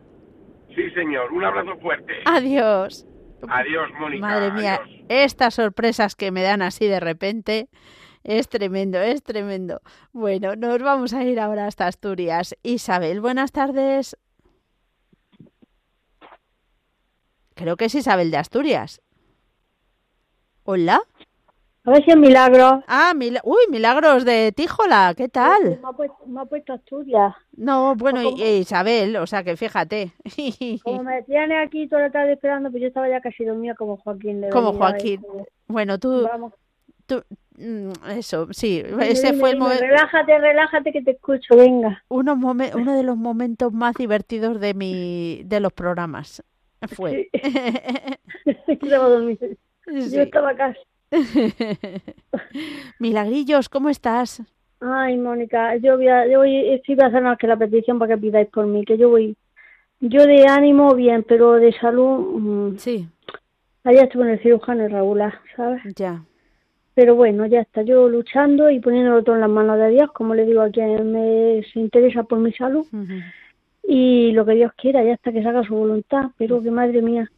[SPEAKER 8] Sí, señor, un abrazo fuerte.
[SPEAKER 2] Adiós.
[SPEAKER 8] Adiós, Mónica.
[SPEAKER 2] Madre mía, estas sorpresas que me dan así de repente. Es tremendo, es tremendo. Bueno, nos vamos a ir ahora hasta Asturias. Isabel, buenas tardes. Creo que es Isabel de Asturias. Hola.
[SPEAKER 9] A ver si es Milagro.
[SPEAKER 2] Ah, uy, Milagros de Tíjola, ¿qué tal?
[SPEAKER 9] Me ha, puesto, Asturias.
[SPEAKER 2] No, bueno, Isabel, o sea que fíjate. [laughs]
[SPEAKER 9] Como me tiene aquí toda la tarde esperando, pues yo estaba ya casi dormida como Joaquín.
[SPEAKER 2] como Joaquín. Bueno, tú, Vamos. tú, mm, eso, sí, ese fue el momento.
[SPEAKER 9] Relájate, relájate que te escucho, venga.
[SPEAKER 2] Uno, uno de los momentos más divertidos de mi, de los programas [laughs] fue. [laughs]
[SPEAKER 9] Yo estaba casi. [laughs]
[SPEAKER 2] Milagrillos, ¿cómo estás?
[SPEAKER 9] Ay, Mónica, yo voy a, yo voy, estoy a hacer más que la petición para que pidáis por mí, que yo voy, yo de ánimo bien, pero de salud,
[SPEAKER 2] mm, sí.
[SPEAKER 9] Allá estuve en el cirujano irregular, ¿sabes?
[SPEAKER 2] Ya.
[SPEAKER 9] Pero bueno, ya está, yo luchando y poniéndolo todo en las manos de Dios, como le digo a quien me se interesa por mi salud. Y lo que Dios quiera, ya está, que se haga su voluntad, pero que madre mía,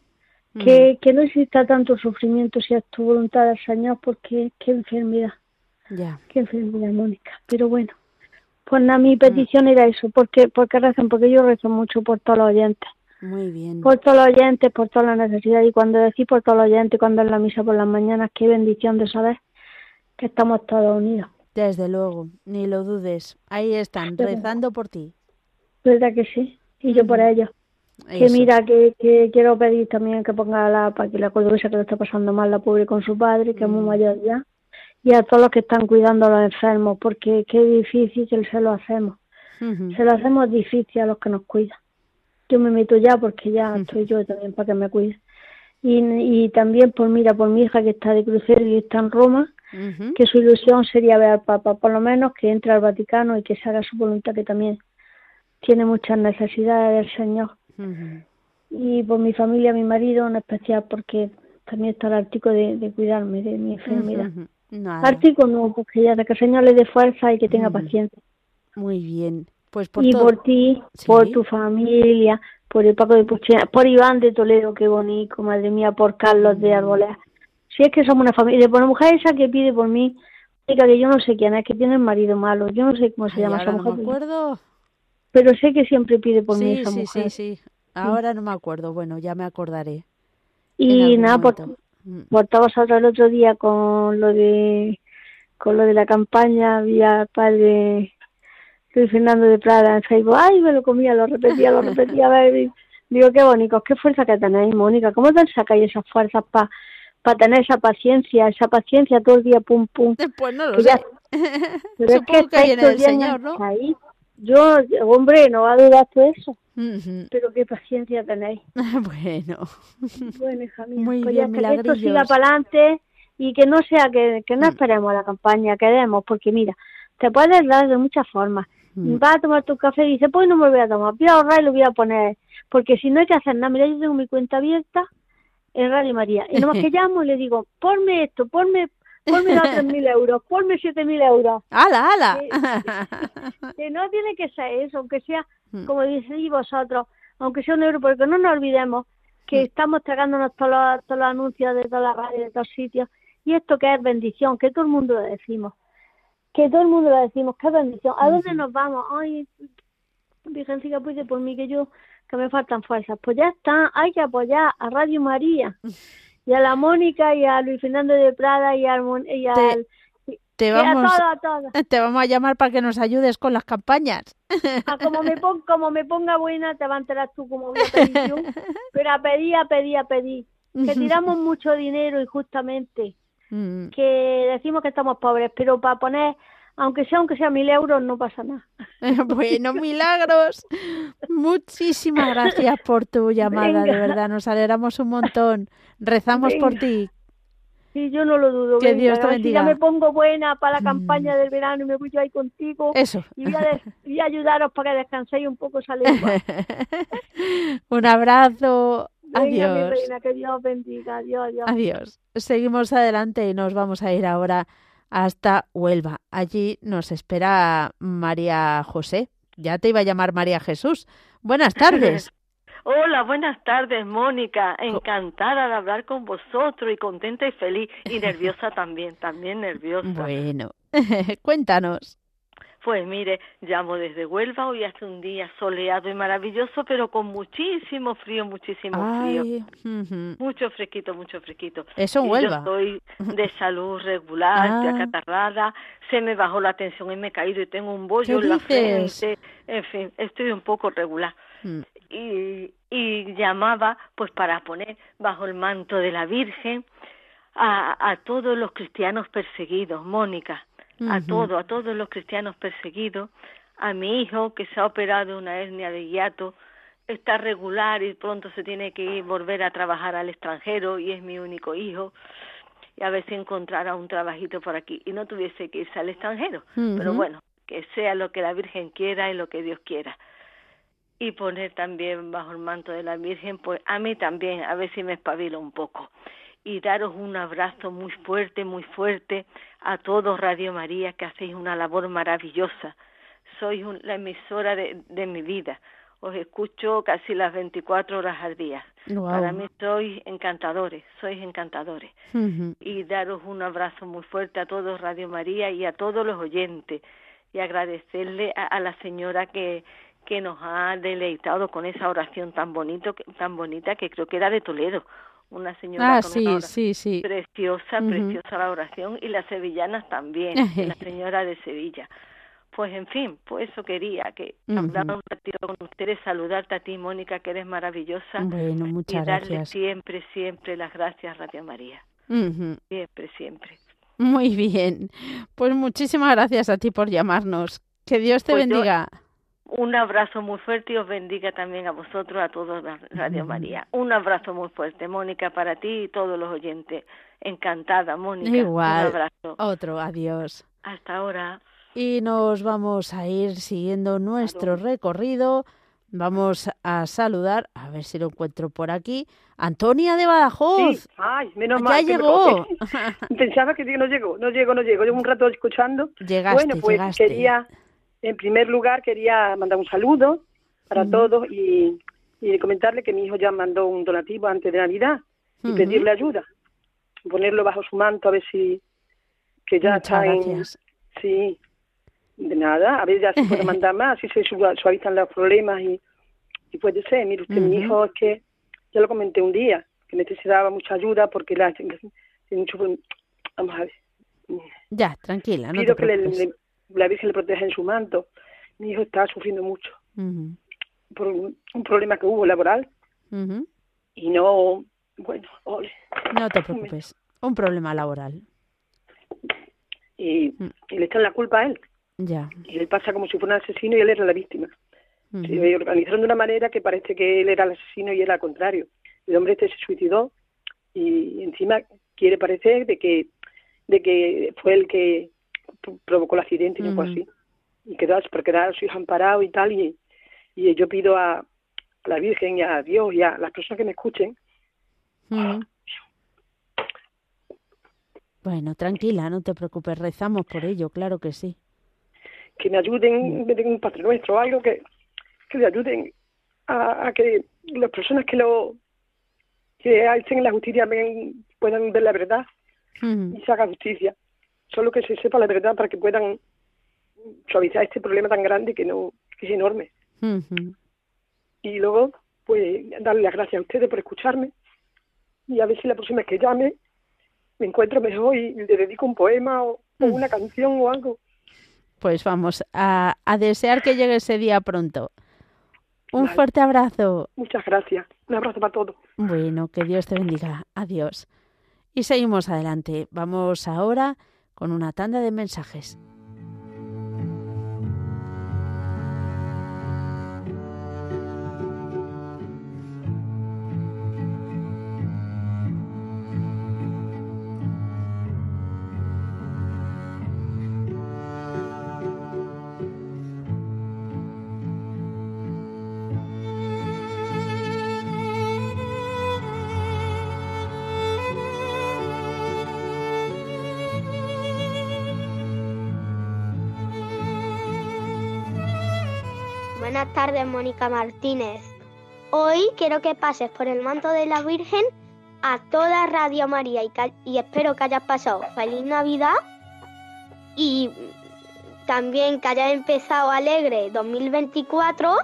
[SPEAKER 9] que, que no exista tanto sufrimiento si es tu voluntad del Señor, porque qué enfermedad.
[SPEAKER 2] Ya.
[SPEAKER 9] Qué enfermedad, Mónica. Pero bueno, pues nada, mi petición era eso. porque porque rezan? Porque yo rezo mucho por todos los oyentes.
[SPEAKER 2] Muy bien.
[SPEAKER 9] Por todos los oyentes, por todas las necesidades. Y cuando decís por todos los oyentes, cuando es la misa por las mañanas, qué bendición de saber que estamos todos unidos.
[SPEAKER 2] Desde luego, ni lo dudes. Ahí están, rezando por ti.
[SPEAKER 9] ¿Verdad que sí? Y yo por ellos. Que mira, que, que, quiero pedir también que ponga la, para que la cordobesa que le está pasando mal la pobre con su padre, que es muy mm. mayor ya, y a todos los que están cuidando a los enfermos, porque qué difícil se lo hacemos. Se lo hacemos difícil a los que nos cuidan. Yo me meto ya porque ya estoy yo también para que me cuide. Y, y también por mira, por mi hija que está de crucero y está en Roma, que su ilusión sería ver al Papa, por lo menos que entre al Vaticano y que se haga su voluntad, que también tiene muchas necesidades del Señor y por mi familia, mi marido en especial, porque también está el artículo de, cuidarme de mi enfermedad. Artículo no, porque ya de que el Señor le dé fuerza y que tenga paciencia.
[SPEAKER 2] Muy bien. Pues por
[SPEAKER 9] y por ti, por tu familia, por el Paco de Puchena, por Iván de Toledo, qué bonito, madre mía, por Carlos de Arbolea. Si es que somos una familia, por la mujer esa que pide por mí, que yo no sé quién es, que tiene el marido malo, yo no sé cómo se llama esa mujer.
[SPEAKER 2] No me acuerdo
[SPEAKER 9] pero sé que siempre pide por mí esa
[SPEAKER 2] sí,
[SPEAKER 9] mujer.
[SPEAKER 2] Sí, sí, Ahora no me acuerdo. Bueno, ya me acordaré.
[SPEAKER 9] Y nada, por, mm. por el otro día con lo de con lo de la campaña, había padre Luis Fernando de Prada en Facebook. Ay, me lo comía, lo repetía, lo repetía. Digo, qué bonito, qué fuerza que tenéis, Mónica. ¿Cómo te sacáis esas fuerzas para para tener esa paciencia, esa paciencia todo el día, pum, pum. [laughs]
[SPEAKER 2] Pues no lo sé. [laughs]
[SPEAKER 9] Pero es que, que el Señor, ¿no? Ahí. Yo, hombre, no va a dudar todo eso. [laughs] Pero qué paciencia tenéis.
[SPEAKER 2] bueno.
[SPEAKER 9] Bueno, hija mía. Muy pues bien, que esto siga para adelante y que no sea que, que no mm. esperemos la campaña, que demos, porque mira, te puedes dar de muchas formas. Mm. Vas a tomar tu café y dices, pues no me lo voy a tomar, voy a ahorrar y lo voy a poner. Porque si no hay que hacer nada, mira, yo tengo mi cuenta abierta en Radio María. Y nomás que [laughs] llamo y le digo, ponme esto, ponme, ponme los [laughs] 3.000 euros, ponme 7.000 euros.
[SPEAKER 2] ¡Hala, hala! [laughs]
[SPEAKER 9] Que, no tiene que ser eso, aunque sea, mm. como decís vosotros, aunque sea un euro, porque no nos olvidemos que mm. estamos tragándonos todos los, todos los anuncios de todas las radios, de todos sitios, y esto que es bendición, que todo el mundo lo decimos que todo el mundo lo decimos, qué bendición. ¿A dónde nos vamos? Ay, Virgencita, pues por mí que yo, que me faltan fuerzas. Pues ya está, hay que apoyar a Radio María [laughs] y a la Mónica y a Luis Fernando de Prada y, al, y al
[SPEAKER 2] te vamos, a, [laughs] te vamos a llamar para que nos ayudes con las campañas.
[SPEAKER 9] Ah, como, me como me ponga buena, te vas a enterar tú como voy a pedir [laughs] Pero a pedir, a pedir, a pedir. Que tiramos [laughs] mucho dinero injustamente. Mm. que decimos que estamos pobres, pero para poner, aunque sea aunque sea mil euros, no pasa nada. [laughs]
[SPEAKER 2] bueno, [laughs] milagros. Muchísimas gracias por tu llamada, de verdad, nos alegramos un montón. Rezamos por ti.
[SPEAKER 9] Sí, yo no lo dudo.
[SPEAKER 2] Que Dios te bendiga.
[SPEAKER 9] ya me pongo buena para la mm. campaña del verano y me voy yo ahí contigo.
[SPEAKER 2] Eso.
[SPEAKER 9] Y voy a, [laughs] ayudaros para que descanséis un poco esa
[SPEAKER 2] un abrazo. Adiós.
[SPEAKER 9] que Dios bendiga. Adiós, adiós.
[SPEAKER 2] Adiós. Seguimos adelante y nos vamos a ir ahora hasta Huelva. Allí nos espera María José. Ya te iba a llamar María Jesús. Buenas tardes. [laughs]
[SPEAKER 10] Hola, buenas tardes, Mónica. Encantada de hablar con vosotros y contenta y feliz y nerviosa también, también nerviosa.
[SPEAKER 2] Bueno, [laughs] cuéntanos.
[SPEAKER 10] Pues mire, llamo desde Huelva, hoy hace un día soleado y maravilloso, pero con muchísimo frío, muchísimo frío. Mucho fresquito, mucho fresquito.
[SPEAKER 2] Eso en Huelva.
[SPEAKER 10] Yo estoy de salud regular, ah. acatarrada, se me bajó la tensión y me he caído y tengo un bollo en la frente. En fin, estoy un poco regular. Mm. Y, y llamaba pues para poner bajo el manto de la Virgen a, a todos los cristianos perseguidos, Mónica a todos, a todos los cristianos perseguidos, a mi hijo que se ha operado una hernia de hiato, está regular y pronto se tiene que ir, volver a trabajar al extranjero y es mi único hijo y a ver si encontrara un trabajito por aquí y no tuviese que irse al extranjero. Pero bueno, que sea lo que la Virgen quiera y lo que Dios quiera. Y poner también bajo el manto de la Virgen, pues a mí también, a ver si me espabilo un poco y daros un abrazo muy fuerte, muy fuerte a todos Radio María que hacéis una labor maravillosa. Sois la emisora de, de, mi vida. Os escucho casi las 24 horas al día. Para mí sois encantadores, sois encantadores. Y daros un abrazo muy fuerte a todos Radio María y a todos los oyentes. Y agradecerle a, a la señora que, que nos ha deleitado con esa oración tan bonito, tan bonita que creo que era de Toledo una señora
[SPEAKER 2] ah, sí, sí, sí.
[SPEAKER 10] preciosa, preciosa la oración y las sevillanas también, [laughs] la señora de Sevilla. Pues en fin, pues eso quería, que hablar un ratito con ustedes, saludarte a ti, Mónica, que eres maravillosa.
[SPEAKER 2] Bueno, muchas
[SPEAKER 10] y darle siempre, siempre las gracias a Radio María. Siempre, siempre.
[SPEAKER 2] Muy bien. Pues muchísimas gracias a ti por llamarnos. Que Dios te pues bendiga.
[SPEAKER 10] Un abrazo muy fuerte y os bendiga también a vosotros, a todos Radio María. Un abrazo muy fuerte, Mónica, para ti y todos los oyentes. Encantada, Mónica.
[SPEAKER 2] Igual.
[SPEAKER 10] Un abrazo.
[SPEAKER 2] Otro, adiós.
[SPEAKER 10] Hasta ahora.
[SPEAKER 2] Y nos vamos a ir siguiendo nuestro recorrido. Vamos a saludar, a ver si lo encuentro por aquí, Antonia de Badajoz.
[SPEAKER 11] Sí. Ay, menos mal.
[SPEAKER 2] Ya llegó. [laughs]
[SPEAKER 11] Pensaba que no llegó, no llegó, no llegó. Llevo un rato escuchando.
[SPEAKER 2] Llegaste,
[SPEAKER 11] bueno, pues
[SPEAKER 2] llegaste.
[SPEAKER 11] quería en primer lugar, quería mandar un saludo para todos y, y, comentarle que mi hijo ya mandó un donativo antes de Navidad y pedirle ayuda, ponerlo bajo su manto a ver si que ya está en... Sí, de nada, a ver ya se puede [laughs] mandar más, si se suavizan los problemas y, y puede ser. Mire usted, mi hijo es que, ya lo comenté un día, que necesitaba mucha ayuda porque la, mucho, vamos a ver.
[SPEAKER 2] Ya, tranquila, no
[SPEAKER 11] Pido que le, la Virgen le protege en su manto. Mi hijo está sufriendo mucho por un, problema que hubo laboral y no Bueno, ole.
[SPEAKER 2] No te [laughs] preocupes. Un problema laboral.
[SPEAKER 11] Y, mm. y, le echan la culpa a él.
[SPEAKER 2] Ya.
[SPEAKER 11] Y él pasa como si fuera un asesino y él era la víctima. Se organizaron de una manera que parece que él era el asesino y él al contrario. El hombre este se suicidó y encima quiere parecer de que de que fue el que provocó el accidente y no fue así. Y quedó, por quedar a su hijo amparado y tal. Y, y yo pido a, la Virgen y a Dios y a las personas que me escuchen.
[SPEAKER 2] Bueno, tranquila, no te preocupes, rezamos por ello, claro que sí.
[SPEAKER 11] Que me ayuden, me den un Padre Nuestro, algo que, que le ayuden a, que las personas que lo que hacen la justicia puedan ver la verdad y se haga justicia. Solo que se sepa la verdad para que puedan suavizar este problema tan grande que no que es enorme. Y luego, pues, darle las gracias a ustedes por escucharme y a ver si la próxima vez que llame me encuentro mejor y le dedico un poema o, una canción o algo.
[SPEAKER 2] Pues vamos a, a desear que llegue ese día pronto. Un fuerte abrazo.
[SPEAKER 11] Muchas gracias. Un abrazo para todos.
[SPEAKER 2] Bueno, que Dios te bendiga. Adiós. Y seguimos adelante. Vamos ahora con una tanda de mensajes.
[SPEAKER 12] Buenas tardes, Mónica Martínez. Hoy quiero que pases por el manto de la Virgen a toda Radio María y, espero que hayas pasado feliz Navidad y también que hayas empezado alegre 2024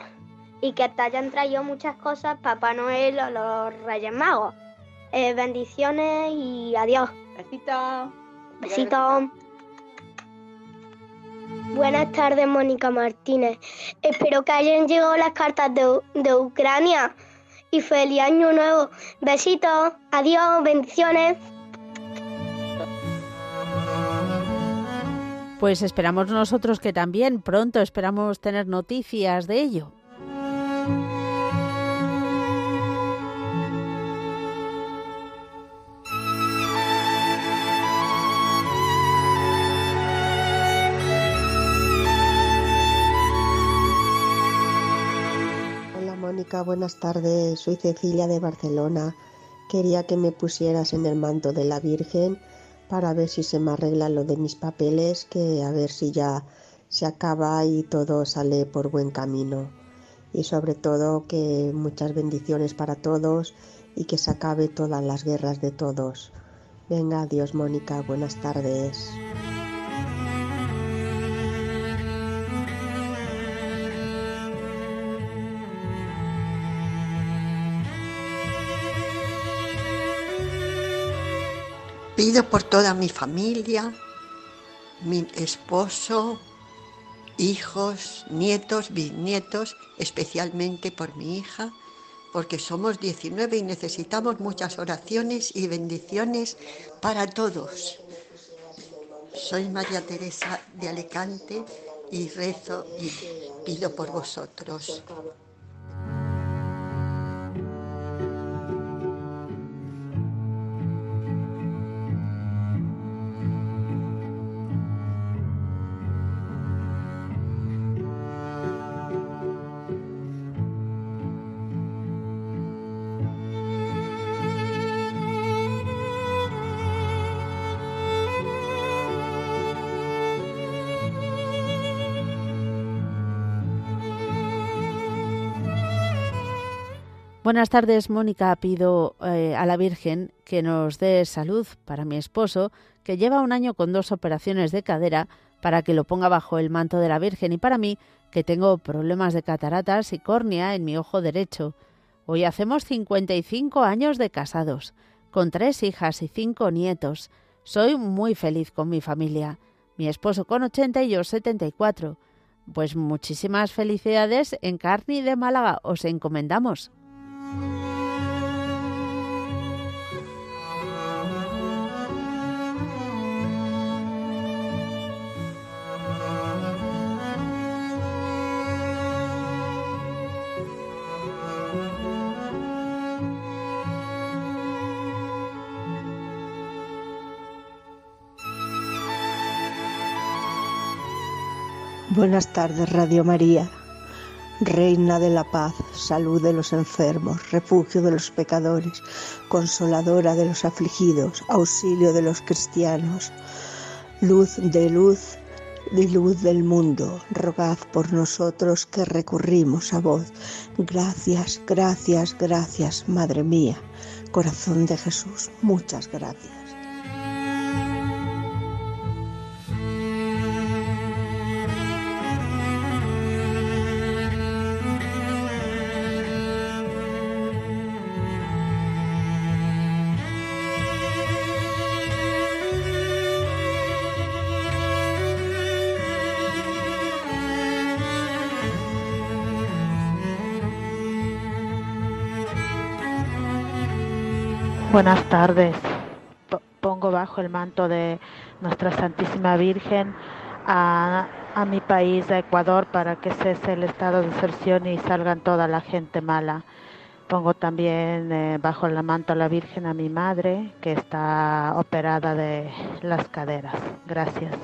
[SPEAKER 12] y que te hayan traído muchas cosas Papá Noel o los Reyes Magos. Eh, bendiciones y adiós.
[SPEAKER 13] Besito.
[SPEAKER 12] Besito. Buenas tardes, Mónica Martínez. Espero que hayan llegado las cartas de, Ucrania. Y feliz año nuevo. Besitos. Adiós. Bendiciones.
[SPEAKER 2] Pues esperamos nosotros que también pronto esperamos tener noticias de ello.
[SPEAKER 14] Buenas tardes. Soy Cecilia de Barcelona. Quería que me pusieras en el manto de la Virgen para ver si se me arregla lo de mis papeles, que a ver si ya se acaba y todo sale por buen camino. Y sobre todo que muchas bendiciones para todos y que se acabe todas las guerras de todos. Venga, adiós Mónica, buenas tardes.
[SPEAKER 15] Pido por toda mi familia, mi esposo, hijos, nietos, bisnietos, especialmente por mi hija, porque somos 19 y necesitamos muchas oraciones y bendiciones para todos. Soy María Teresa de Alicante y rezo y pido por vosotros.
[SPEAKER 2] Buenas tardes, Mónica. Pido eh, a la Virgen que nos dé salud para mi esposo, que lleva un año con dos operaciones de cadera, para que lo ponga bajo el manto de la Virgen, y para mí, que tengo problemas de cataratas y córnea en mi ojo derecho. Hoy hacemos 55 años de casados, con tres hijas y cinco nietos. Soy muy feliz con mi familia. Mi esposo con 80 y yo 74. Pues muchísimas felicidades en Carni de Málaga. Os encomendamos.
[SPEAKER 14] Buenas tardes, Radio María. Reina de la paz, salud de los enfermos, refugio de los pecadores, consoladora de los afligidos, auxilio de los cristianos, luz de luz y luz del mundo, rogad por nosotros que recurrimos a vos. Gracias, gracias, gracias, Madre mía, corazón de Jesús, muchas gracias.
[SPEAKER 13] Buenas tardes. Pongo bajo el manto de Nuestra Santísima Virgen a, mi país, a Ecuador, para que cese el estado de excepción y salgan toda la gente mala. Pongo también eh, bajo el manto a la Virgen a mi madre, que está operada de las caderas. Gracias.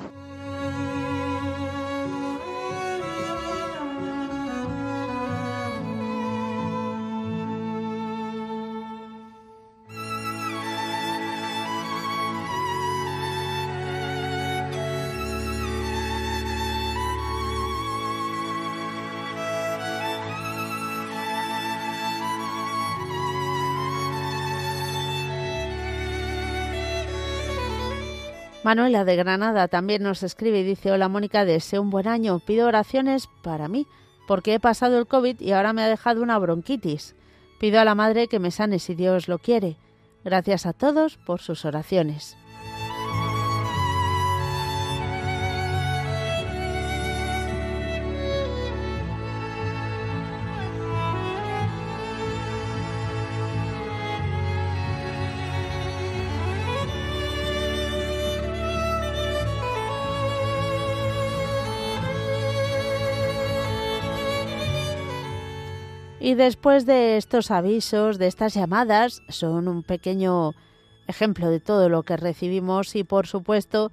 [SPEAKER 2] Manuela de Granada también nos escribe y dice, hola Mónica, deseo un buen año, pido oraciones para mí, porque he pasado el COVID y ahora me ha dejado una bronquitis. Pido a la Madre que me sane si Dios lo quiere. Gracias a todos por sus oraciones. Y después de estos avisos, de estas llamadas, son un pequeño ejemplo de todo lo que recibimos y por supuesto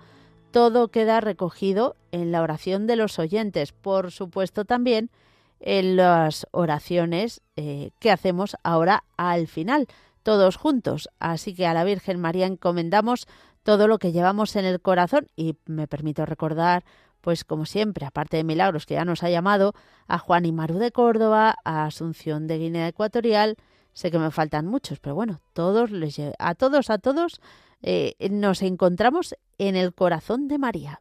[SPEAKER 2] todo queda recogido en la oración de los oyentes, por supuesto también en las oraciones eh, que hacemos ahora al final, todos juntos. Así que a la Virgen María encomendamos todo lo que llevamos en el corazón y me permito recordar pues como siempre, aparte de Milagros, que ya nos ha llamado, a Juan y Maru de Córdoba, a Asunción de Guinea Ecuatorial, sé que me faltan muchos, pero bueno, todos les, a todos, a todos eh, nos encontramos en el corazón de María.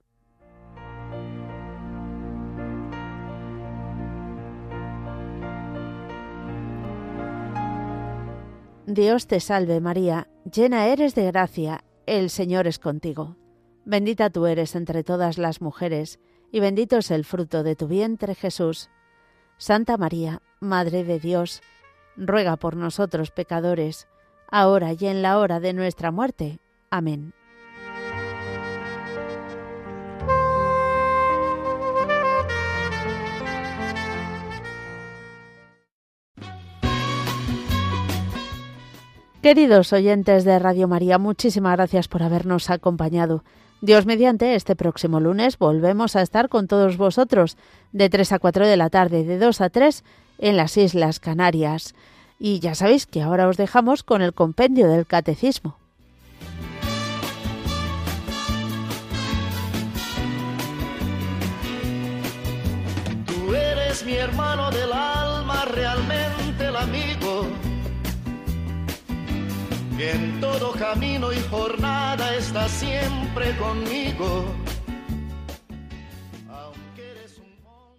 [SPEAKER 2] Dios te salve María, llena eres de gracia, el Señor es contigo. Bendita tú eres entre todas las mujeres, y bendito es el fruto de tu vientre Jesús. Santa María, Madre de Dios, ruega por nosotros pecadores, ahora y en la hora de nuestra muerte. Amén. Queridos oyentes de Radio María, muchísimas gracias por habernos acompañado. Dios mediante, este próximo lunes volvemos a estar con todos vosotros de 3 a 4 de la tarde, de 2 a 3 en las Islas Canarias. Y ya sabéis que ahora os dejamos con el compendio del Catecismo.
[SPEAKER 1] Tú eres mi hermano del alma, realmente en todo camino y jornada está siempre conmigo.